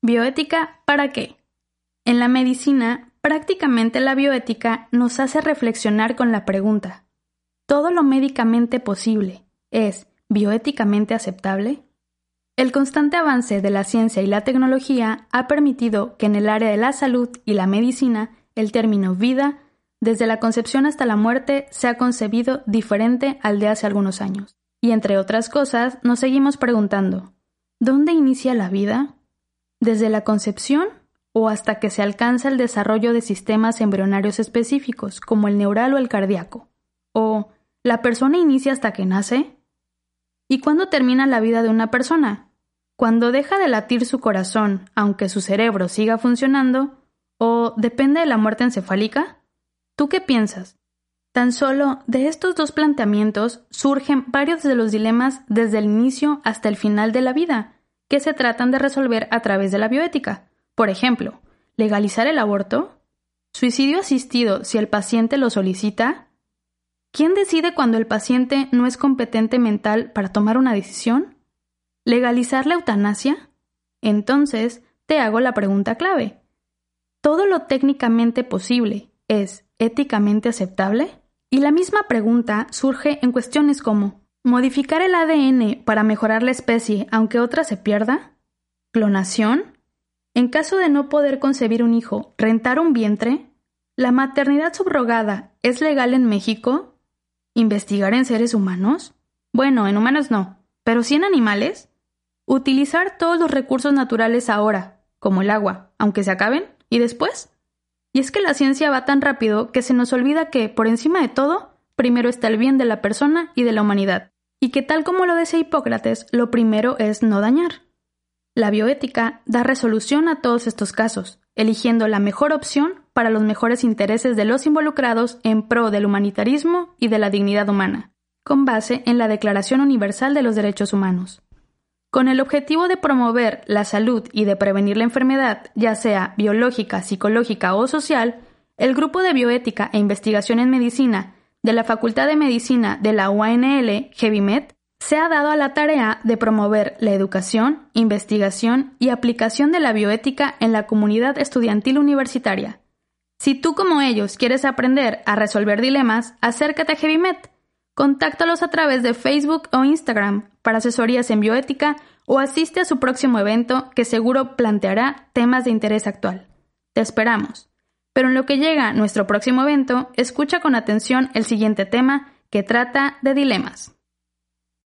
¿Bioética para qué? En la medicina, prácticamente la bioética nos hace reflexionar con la pregunta, ¿todo lo médicamente posible es bioéticamente aceptable? El constante avance de la ciencia y la tecnología ha permitido que en el área de la salud y la medicina el término vida, desde la concepción hasta la muerte, se ha concebido diferente al de hace algunos años. Y entre otras cosas, nos seguimos preguntando, ¿dónde inicia la vida? ¿Desde la concepción o hasta que se alcanza el desarrollo de sistemas embrionarios específicos, como el neural o el cardíaco. O, ¿la persona inicia hasta que nace? ¿Y cuándo termina la vida de una persona? ¿Cuando deja de latir su corazón, aunque su cerebro siga funcionando? ¿O depende de la muerte encefálica? ¿Tú qué piensas? Tan solo de estos dos planteamientos surgen varios de los dilemas desde el inicio hasta el final de la vida, que se tratan de resolver a través de la bioética. Por ejemplo, legalizar el aborto, suicidio asistido si el paciente lo solicita, ¿quién decide cuando el paciente no es competente mental para tomar una decisión? ¿Legalizar la eutanasia? Entonces, te hago la pregunta clave. ¿Todo lo técnicamente posible es éticamente aceptable? Y la misma pregunta surge en cuestiones como ¿modificar el ADN para mejorar la especie aunque otra se pierda? ¿Clonación? En caso de no poder concebir un hijo, rentar un vientre, ¿la maternidad subrogada es legal en México? ¿Investigar en seres humanos? Bueno, en humanos no, pero sí en animales. ¿Utilizar todos los recursos naturales ahora, como el agua, aunque se acaben, y después? Y es que la ciencia va tan rápido que se nos olvida que, por encima de todo, primero está el bien de la persona y de la humanidad, y que tal como lo decía Hipócrates, lo primero es no dañar. La bioética da resolución a todos estos casos, eligiendo la mejor opción para los mejores intereses de los involucrados en pro del humanitarismo y de la dignidad humana, con base en la Declaración Universal de los Derechos Humanos. Con el objetivo de promover la salud y de prevenir la enfermedad, ya sea biológica, psicológica o social, el Grupo de Bioética e Investigación en Medicina de la Facultad de Medicina de la UANL, GEVIMED, se ha dado a la tarea de promover la educación, investigación y aplicación de la bioética en la comunidad estudiantil universitaria. Si tú como ellos quieres aprender a resolver dilemas, acércate a HeavyMet. Contáctalos a través de Facebook o Instagram para asesorías en bioética o asiste a su próximo evento que seguro planteará temas de interés actual. Te esperamos. Pero en lo que llega nuestro próximo evento, escucha con atención el siguiente tema que trata de dilemas.